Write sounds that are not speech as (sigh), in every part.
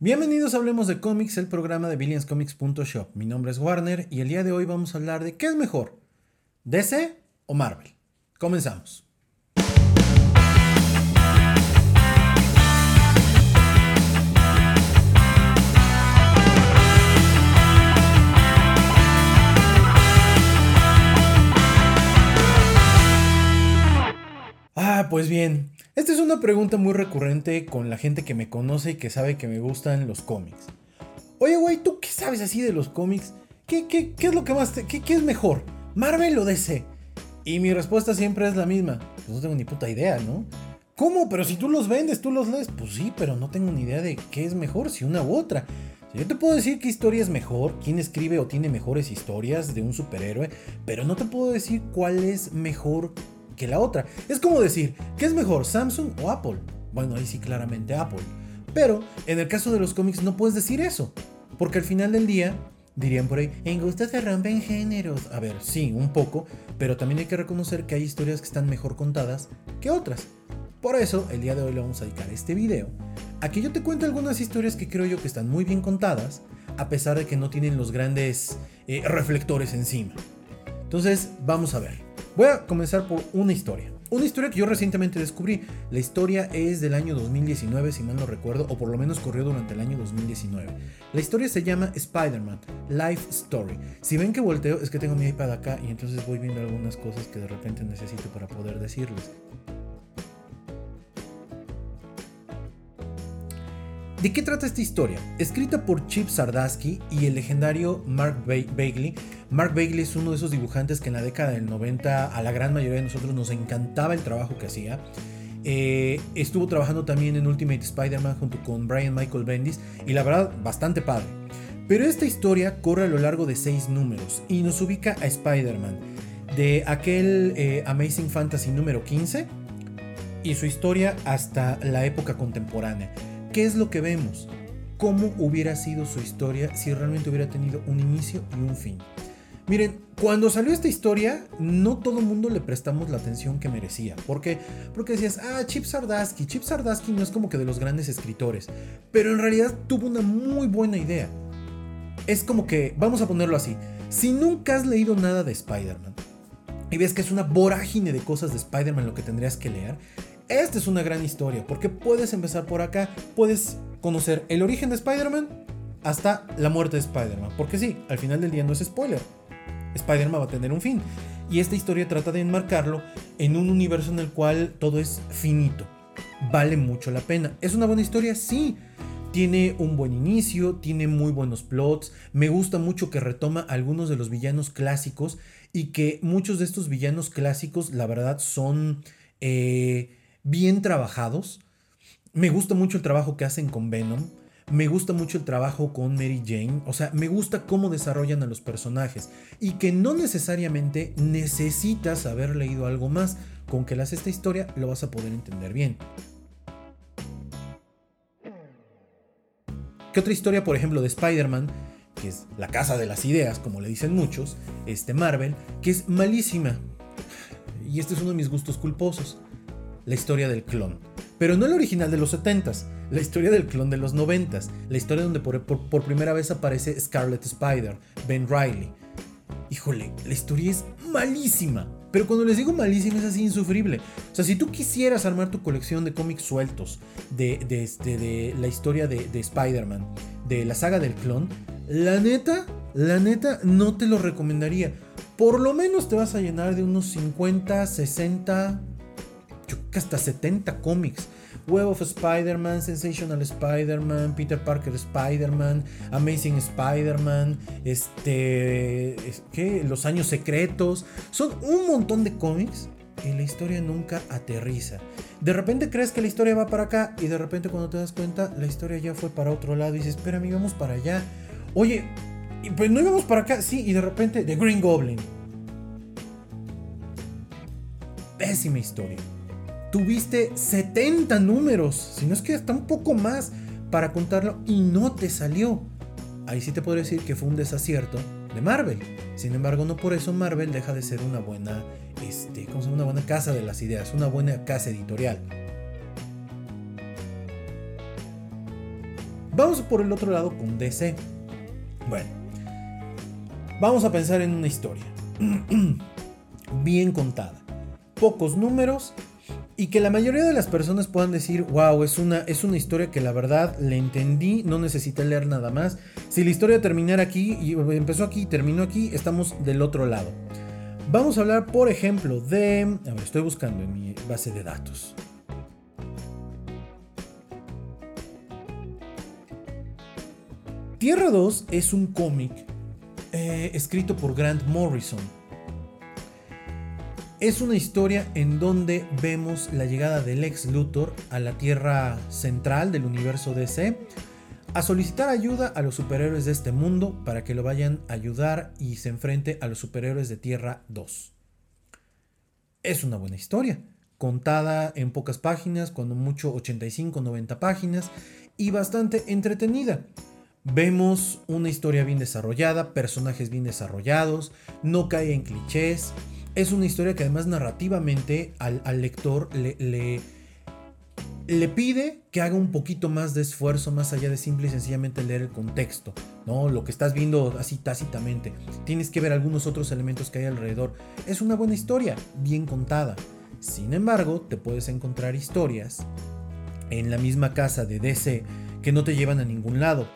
Bienvenidos a Hablemos de Cómics, el programa de BillionsComics.shop. Mi nombre es Warner y el día de hoy vamos a hablar de qué es mejor, DC o Marvel. Comenzamos. Ah, pues bien, esta es una pregunta muy recurrente con la gente que me conoce y que sabe que me gustan los cómics. Oye, güey, ¿tú qué sabes así de los cómics? ¿Qué, qué, qué es lo que más qué, qué, es mejor? ¿Marvel o DC? Y mi respuesta siempre es la misma. Pues no tengo ni puta idea, ¿no? ¿Cómo? Pero si tú los vendes, tú los lees. Pues sí, pero no tengo ni idea de qué es mejor, si una u otra. Yo te puedo decir qué historia es mejor, quién escribe o tiene mejores historias de un superhéroe, pero no te puedo decir cuál es mejor que la otra. Es como decir, ¿qué es mejor, Samsung o Apple? Bueno, ahí sí claramente Apple. Pero en el caso de los cómics no puedes decir eso, porque al final del día, dirían por ahí, en gusto se rompen géneros. A ver, sí, un poco, pero también hay que reconocer que hay historias que están mejor contadas que otras. Por eso, el día de hoy le vamos a dedicar este video a que yo te cuente algunas historias que creo yo que están muy bien contadas, a pesar de que no tienen los grandes eh, reflectores encima. Entonces, vamos a ver. Voy a comenzar por una historia. Una historia que yo recientemente descubrí. La historia es del año 2019, si mal no recuerdo, o por lo menos corrió durante el año 2019. La historia se llama Spider-Man, Life Story. Si ven que volteo, es que tengo mi iPad acá y entonces voy viendo algunas cosas que de repente necesito para poder decirles. ¿De qué trata esta historia? Escrita por Chip Sardasky y el legendario Mark Bagley. Mark Bagley es uno de esos dibujantes que en la década del 90 a la gran mayoría de nosotros nos encantaba el trabajo que hacía. Eh, estuvo trabajando también en Ultimate Spider-Man junto con Brian Michael Bendis y la verdad bastante padre. Pero esta historia corre a lo largo de seis números y nos ubica a Spider-Man de aquel eh, Amazing Fantasy número 15 y su historia hasta la época contemporánea. ¿Qué es lo que vemos? ¿Cómo hubiera sido su historia si realmente hubiera tenido un inicio y un fin? Miren, cuando salió esta historia, no todo el mundo le prestamos la atención que merecía. ¿Por qué? Porque decías, ah, Chip Sardasky. Chip Sardasky no es como que de los grandes escritores, pero en realidad tuvo una muy buena idea. Es como que, vamos a ponerlo así, si nunca has leído nada de Spider-Man y ves que es una vorágine de cosas de Spider-Man lo que tendrías que leer, esta es una gran historia, porque puedes empezar por acá, puedes conocer el origen de Spider-Man hasta la muerte de Spider-Man, porque sí, al final del día no es spoiler. Spider-Man va a tener un fin. Y esta historia trata de enmarcarlo en un universo en el cual todo es finito. Vale mucho la pena. ¿Es una buena historia? Sí. Tiene un buen inicio, tiene muy buenos plots. Me gusta mucho que retoma algunos de los villanos clásicos y que muchos de estos villanos clásicos, la verdad, son eh, bien trabajados. Me gusta mucho el trabajo que hacen con Venom. Me gusta mucho el trabajo con Mary Jane. O sea, me gusta cómo desarrollan a los personajes. Y que no necesariamente necesitas haber leído algo más. Con que leas esta historia lo vas a poder entender bien. ¿Qué otra historia, por ejemplo, de Spider-Man? Que es la casa de las ideas, como le dicen muchos. Este Marvel, que es malísima. Y este es uno de mis gustos culposos la historia del clon. Pero no el original de los 70s, la historia del clon de los 90s, la historia donde por, primera vez aparece Scarlet Spider, Ben Riley. Híjole, la historia es malísima. Pero cuando les digo malísima es así insufrible. O sea, si tú quisieras armar tu colección de cómics sueltos este, de la historia de, de Spider-Man, de la saga del clon, la neta, la neta no te lo recomendaría. Por lo menos te vas a llenar de unos 50, 60, yo creo que hasta 70 cómics. Web of Spider-Man, Sensational Spider-Man, Peter Parker Spider-Man, Amazing Spider-Man, este, ¿qué? Los Años Secretos. Son un montón de cómics y la historia nunca aterriza. De repente crees que la historia va para acá y de repente cuando te das cuenta la historia ya fue para otro lado y dices, espera, vamos para allá. Oye, pues no íbamos para acá, sí, y de repente The Green Goblin. Pésima historia tuviste 70 números, si no es que hasta un poco más para contarlo y no te salió. Ahí sí te podría decir que fue un desacierto de Marvel. Sin embargo, no por eso Marvel deja de ser una buena, este, ¿cómo se? Una buena casa de las ideas, una buena casa editorial. Vamos por el otro lado con DC. Bueno, vamos a pensar en una historia (clears throat) bien contada, pocos números y que la mayoría de las personas puedan decir, wow, es una, es una historia que la verdad le entendí, no necesité leer nada más. Si la historia terminara aquí y empezó aquí y terminó aquí, estamos del otro lado. Vamos a hablar, por ejemplo, de... A ver, estoy buscando en mi base de datos. Tierra 2 es un cómic eh, escrito por Grant Morrison. Es una historia en donde vemos la llegada del ex Luthor a la Tierra central del universo DC a solicitar ayuda a los superhéroes de este mundo para que lo vayan a ayudar y se enfrente a los superhéroes de Tierra 2. Es una buena historia, contada en pocas páginas, cuando mucho 85-90 páginas y bastante entretenida. Vemos una historia bien desarrollada, personajes bien desarrollados, no cae en clichés. Es una historia que además narrativamente al, lector le, le, pide que haga un poquito más de esfuerzo más allá de simple y sencillamente leer el contexto, ¿no? Lo que estás viendo así tácitamente. Tienes que ver algunos otros elementos que hay alrededor. Es una buena historia, bien contada. Sin embargo, te puedes encontrar historias en la misma casa de DC que no te llevan a ningún lado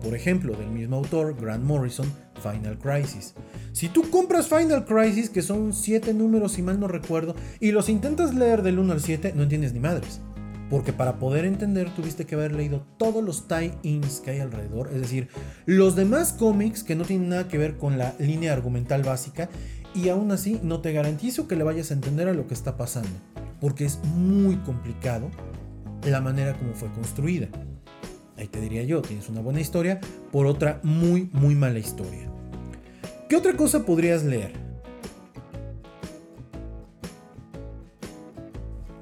por ejemplo, del mismo autor, Grant Morrison, Final Crisis. Si tú compras Final Crisis, que son 7 números si mal no recuerdo, y los intentas leer del 1 al 7, no entiendes ni madres. Porque para poder entender tuviste que haber leído todos los tie-ins que hay alrededor, es decir, los demás cómics que no tienen nada que ver con la línea argumental básica, y aún así no te garantizo que le vayas a entender a lo que está pasando, porque es muy complicado la manera como fue construida. Ahí te diría yo, tienes una buena historia por otra muy, muy mala historia. ¿Qué otra cosa podrías leer?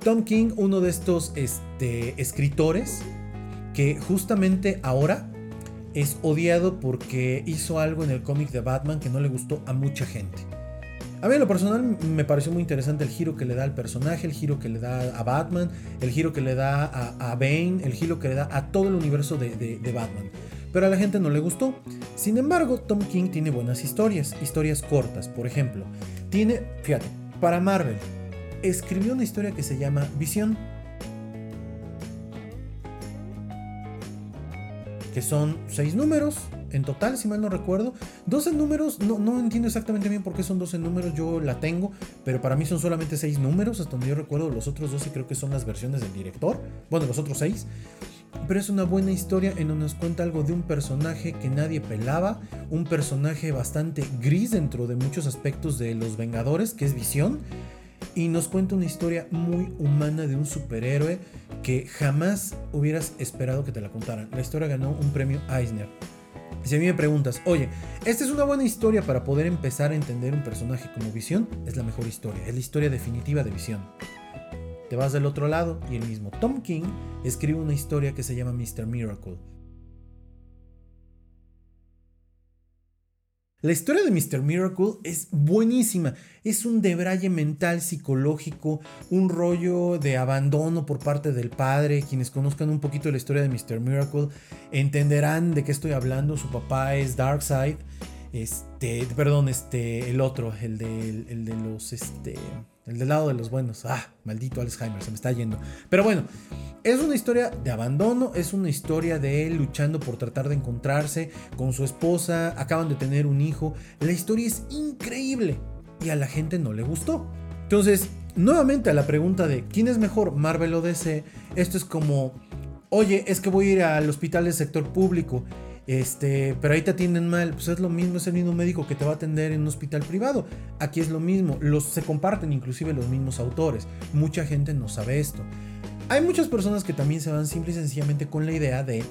Tom King, uno de estos este, escritores que justamente ahora es odiado porque hizo algo en el cómic de Batman que no le gustó a mucha gente. A mí en lo personal me pareció muy interesante el giro que le da al personaje, el giro que le da a Batman, el giro que le da a, Bane, el giro que le da a todo el universo de, de, Batman. Pero a la gente no le gustó. Sin embargo, Tom King tiene buenas historias, historias cortas. Por ejemplo, tiene, fíjate, para Marvel, escribió una historia que se llama Visión. Que son seis números, en total, si mal no recuerdo. 12 números, no, no entiendo exactamente bien por qué son 12 números, yo la tengo, pero para mí son solamente 6 números, hasta donde yo recuerdo, los otros 12 creo que son las versiones del director, bueno, los otros 6. Pero es una buena historia en donde nos cuenta algo de un personaje que nadie pelaba, un personaje bastante gris dentro de muchos aspectos de los Vengadores, que es Visión, y nos cuenta una historia muy humana de un superhéroe que jamás hubieras esperado que te la contaran. La historia ganó un premio Eisner. Si a mí me preguntas, oye, esta es una buena historia para poder empezar a entender un personaje como Visión, es la mejor historia, es la historia definitiva de Visión. Te vas del otro lado y el mismo Tom King escribe una historia que se llama Mr. Miracle, La historia de Mr. Miracle es buenísima. Es un debraye mental, psicológico, un rollo de abandono por parte del padre. Quienes conozcan un poquito la historia de Mr. Miracle entenderán de qué estoy hablando. Su papá es Darkseid. Este, perdón, este, el otro, el de, el de los, este, el del lado de los buenos. Ah, maldito Alzheimer, se me está yendo. Pero bueno, es una historia de abandono, es una historia de él luchando por tratar de encontrarse con su esposa, acaban de tener un hijo. La historia es increíble y a la gente no le gustó. Entonces, nuevamente a la pregunta de ¿quién es mejor, Marvel o DC? Esto es como, oye, es que voy a ir al hospital del sector público este, pero ahí te atienden mal, pues es lo mismo, es el mismo médico que te va a atender en un hospital privado. Aquí es lo mismo, los, se comparten inclusive los mismos autores. Mucha gente no sabe esto. Hay muchas personas que también se van simple y sencillamente con la idea de,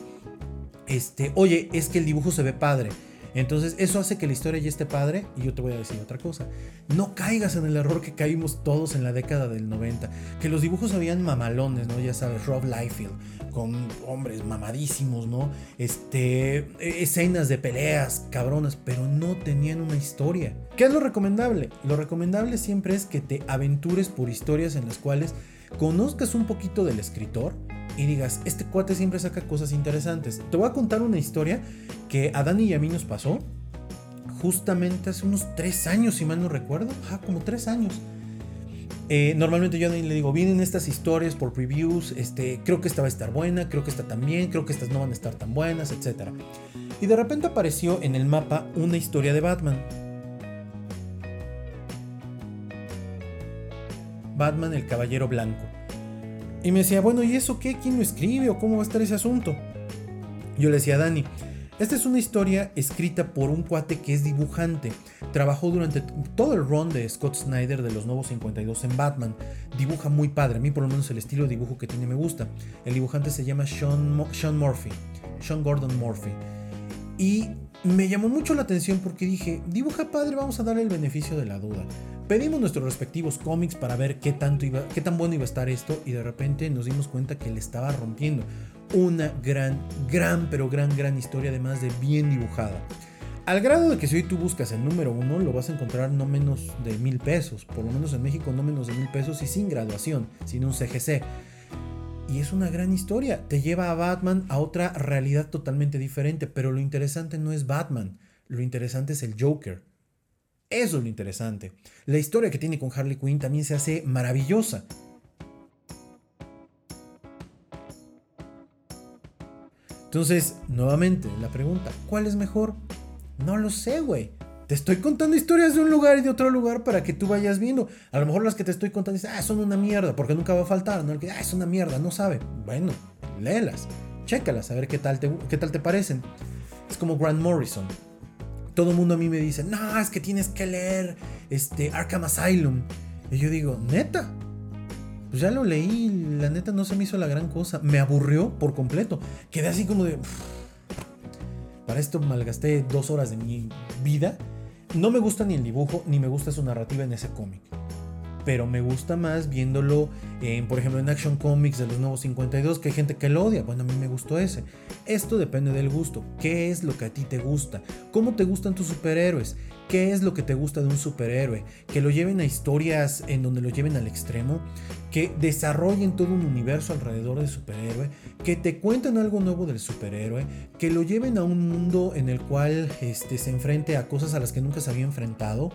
este, oye, es que el dibujo se ve padre. Entonces eso hace que la historia ya esté padre y yo te voy a decir otra cosa. No caigas en el error que caímos todos en la década del 90, que los dibujos habían mamalones, ¿no? Ya sabes, Rob Liefeld, con hombres mamadísimos, ¿no? Este, e, escenas de peleas cabronas, pero no tenían una historia. ¿Qué es lo recomendable? Lo recomendable siempre es que te aventures por historias en las cuales conozcas un poquito del escritor y digas, este cuate siempre saca cosas interesantes. Te voy a contar una historia que a Dani y a mí nos pasó justamente hace unos tres años, si mal no recuerdo. Ajá, como tres años. Eh, normalmente yo a Dani le digo, vienen estas historias por previews, este, creo que esta va a estar buena, creo que esta también, creo que estas no van a estar tan buenas, etc. Y de repente apareció en el mapa una historia de Batman. Batman el Caballero Blanco. Y me decía, bueno, ¿y eso qué? ¿Quién lo escribe o cómo va a estar ese asunto? Yo le decía a Dani, esta es una historia escrita por un cuate que es dibujante. Trabajó durante todo el run de Scott Snyder de los Nuevos 52 en Batman. Dibuja muy padre, a mí por lo menos el estilo de dibujo que tiene me gusta. El dibujante se llama Sean, Sean Murphy, Sean Gordon Murphy. Y me llamó mucho la atención porque dije, dibuja padre, vamos a darle el beneficio de la duda. Pedimos nuestros respectivos cómics para ver qué, tanto iba, qué tan bueno iba a estar esto y de repente nos dimos cuenta que le estaba rompiendo una gran, gran, pero gran, gran historia, además de bien dibujada. Al grado de que si hoy tú buscas el número uno, lo vas a encontrar no menos de mil pesos, por lo menos en México no menos de mil pesos y sin graduación, sin un CGC. Y es una gran historia, te lleva a Batman a otra realidad totalmente diferente, pero lo interesante no es Batman, lo interesante es el Joker. Eso es lo interesante. La historia que tiene con Harley Quinn también se hace maravillosa. Entonces, nuevamente, la pregunta, ¿cuál es mejor? No lo sé, güey. Te estoy contando historias de un lugar y de otro lugar para que tú vayas viendo. A lo mejor las que te estoy contando dicen, ah, son una mierda, porque nunca va a faltar. No, que, ah, es una mierda, no sabe. Bueno, léelas, chécalas, a ver qué tal te, qué tal te parecen. Es como Grant Morrison. Todo el mundo a mí me dice, no, es que tienes que leer este, Arkham Asylum. Y yo digo, neta, pues ya lo leí, la neta no se me hizo la gran cosa. Me aburrió por completo. Quedé así como de... Para esto malgasté dos horas de mi vida. No me gusta ni el dibujo, ni me gusta su narrativa en ese cómic. Pero me gusta más viéndolo, en, por ejemplo, en Action Comics de los nuevos 52, que hay gente que lo odia. Bueno, a mí me gustó ese. Esto depende del gusto. ¿Qué es lo que a ti te gusta? ¿Cómo te gustan tus superhéroes? ¿Qué es lo que te gusta de un superhéroe? Que lo lleven a historias en donde lo lleven al extremo, que desarrollen todo un universo alrededor del superhéroe, que te cuenten algo nuevo del superhéroe, que lo lleven a un mundo en el cual este, se enfrente a cosas a las que nunca se había enfrentado.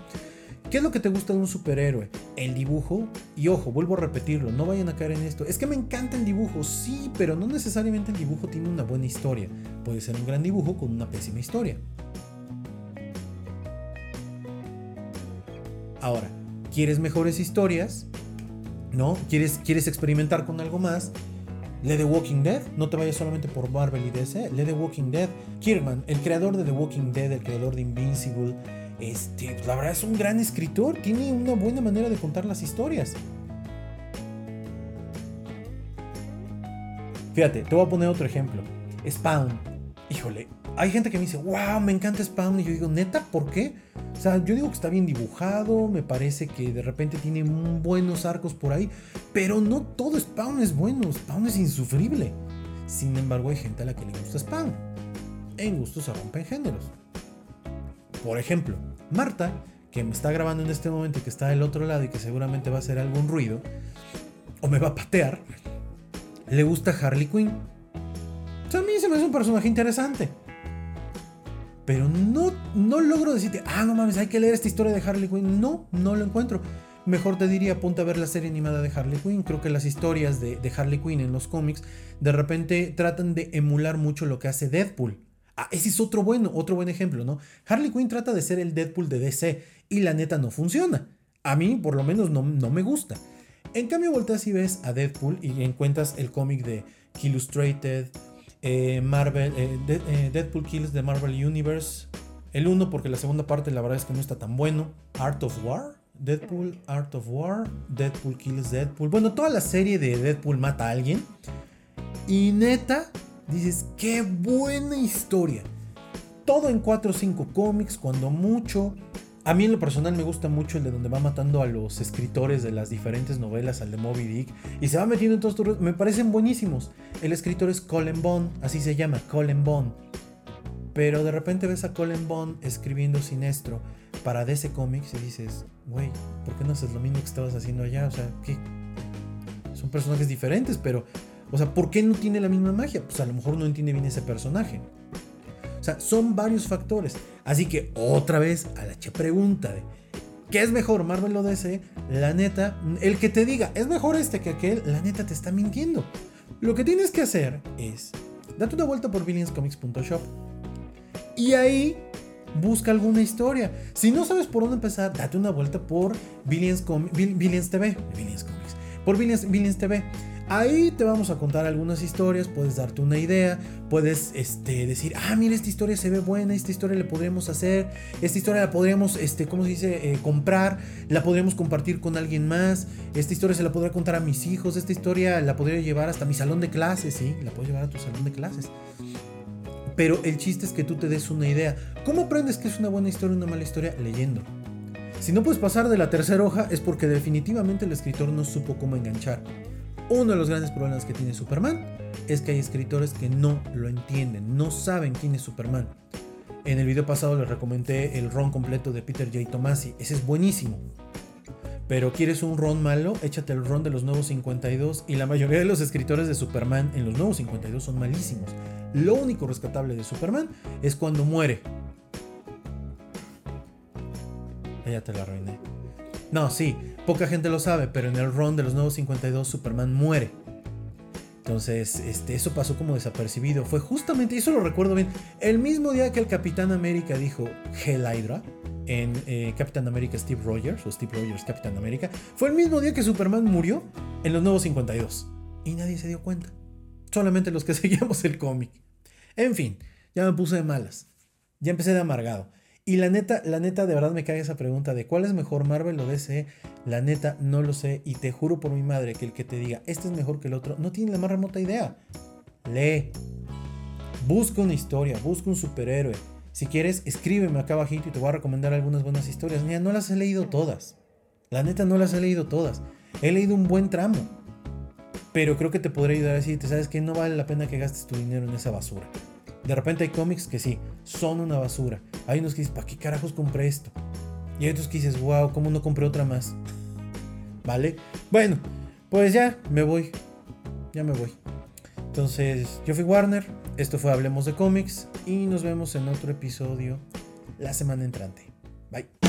¿Qué es lo que te gusta de un superhéroe? El dibujo. Y ojo, vuelvo a repetirlo, no vayan a caer en esto. Es que me encanta el dibujo, sí, pero no necesariamente el dibujo tiene una buena historia. Puede ser un gran dibujo con una pésima historia. Ahora, ¿quieres mejores historias? ¿No? ¿Quieres, ¿Quieres experimentar con algo más? Lee The Walking Dead, no te vayas solamente por Marvel y DC, lee The Walking Dead. Kierman, el creador de The Walking Dead, el creador de Invincible, este, pues, la verdad es un gran escritor, tiene una buena manera de contar las historias. Fíjate, te voy a poner otro ejemplo. Spawn. Híjole, hay gente que me dice, wow, me encanta Spawn. Y yo digo, neta, ¿por qué? O sea, yo digo que está bien dibujado, me parece que de repente tiene buenos arcos por ahí, pero no todo Spawn es bueno, Spawn es insufrible. Sin embargo, hay gente a la que le gusta Spawn. En gusto se rompen géneros. Por ejemplo, Marta, que me está grabando en este momento que está del otro lado y que seguramente va a hacer algún ruido, o me va a patear, le gusta Harley Quinn. O sea, a mí se me hace un personaje interesante pero no, no logro decirte, ah, no mames, hay que leer esta historia de Harley Quinn. No, no lo encuentro. Mejor te diría, ponte a ver la serie animada de Harley Quinn. Creo que las historias de, Harley Quinn en los cómics de repente tratan de emular mucho lo que hace Deadpool. Ah, ese es otro bueno, otro buen ejemplo, ¿no? Harley Quinn trata de ser el Deadpool de DC y la neta no funciona. A mí, por lo menos, no, no me gusta. En cambio, volteas y ves a Deadpool y encuentras el cómic de Illustrated eh, Marvel, eh, eh, Deadpool Kills de Marvel Universe. El 1 porque la segunda parte la verdad es que no está tan bueno. Art of War. Deadpool, Art of War. Deadpool Kills Deadpool. Bueno, toda la serie de Deadpool mata a alguien. Y neta, dices, qué buena historia. Todo en 4 o 5 cómics, cuando mucho. A mí en lo personal me gusta mucho el de donde va matando a los escritores de las diferentes novelas, al de Moby Dick, y se va metiendo en todos estos... Me parecen buenísimos. El escritor es Colin Bond, así se llama, Colin Bond. Pero de repente ves a Colin Bond escribiendo Sinestro para DC Comics y dices, güey, ¿por qué no haces lo mismo que estabas haciendo allá? O sea, ¿qué? Son personajes diferentes, pero, o sea, ¿por qué no tiene la misma magia? Pues a lo mejor no entiende bien ese personaje. O sea, son varios factores. Así que otra vez a la pregunta de ¿qué es mejor, Marvel o DC? La neta, el que te diga es mejor este que aquel, la neta te está mintiendo. Lo que tienes que hacer es date una vuelta por billionscomics.shop y ahí busca alguna historia. Si no sabes por dónde empezar, date una vuelta por Billions, por Billions. Ahí te vamos a contar algunas historias, puedes darte una idea, puedes este, decir, ah, mira, esta historia se ve buena, esta historia la podríamos hacer, esta historia la podríamos, este, ¿cómo se dice?, eh, comprar, la podríamos compartir con alguien más, esta historia se la podría contar a mis hijos, esta historia la podría llevar hasta mi salón de clases, ¿sí? La puedes llevar a tu salón de clases. Pero el chiste es que tú te des una idea. ¿Cómo aprendes que es una buena historia o una mala historia? Leyendo. Si no puedes pasar de la tercera hoja es porque definitivamente el escritor no supo cómo enganchar. Uno de los grandes problemas que tiene Superman es que hay escritores que no lo entienden, no saben quién es Superman. En el video pasado les recomendé el ron completo de Peter J. Tomasi, ese es buenísimo. Pero quieres un ron malo, échate el ron de los nuevos 52 y la mayoría de los escritores de Superman en los nuevos 52 son malísimos. Lo único rescatable de Superman es cuando muere. Ya te la arruiné. No, sí, poca gente lo sabe, pero en el run de los nuevos 52 Superman muere. Entonces, este, eso pasó como desapercibido. Fue justamente, y eso lo recuerdo bien, el mismo día que el Capitán América dijo Hell Hydra en eh, Capitán América Steve Rogers, o Steve Rogers Capitán América, fue el mismo día que Superman murió en los nuevos 52. Y nadie se dio cuenta. Solamente los que (laughs) seguíamos el cómic. En fin, ya me puse de malas. Ya empecé de amargado. Y la neta, la neta, de verdad me cae esa pregunta de cuál es mejor Marvel o DC. La neta, no lo sé. Y te juro por mi madre que el que te diga este es mejor que el otro, no tiene la más remota idea. Lee. Busca una historia, busca un superhéroe. Si quieres, escríbeme acá abajito y te voy a recomendar algunas buenas historias. Mira, no las he leído todas. La neta, no las he leído todas. He leído un buen tramo. Pero creo que te podré ayudar a decirte, ¿sabes que No vale la pena que gastes tu dinero en esa basura. De repente hay cómics que sí, son una basura. Hay unos que dices, ¿para qué carajos compré esto? Y hay otros que dices, wow, ¿cómo no compré otra más? ¿Vale? Bueno, pues ya me voy. Ya me voy. Entonces, yo fui Warner. Esto fue Hablemos de cómics. Y nos vemos en otro episodio la semana entrante. Bye.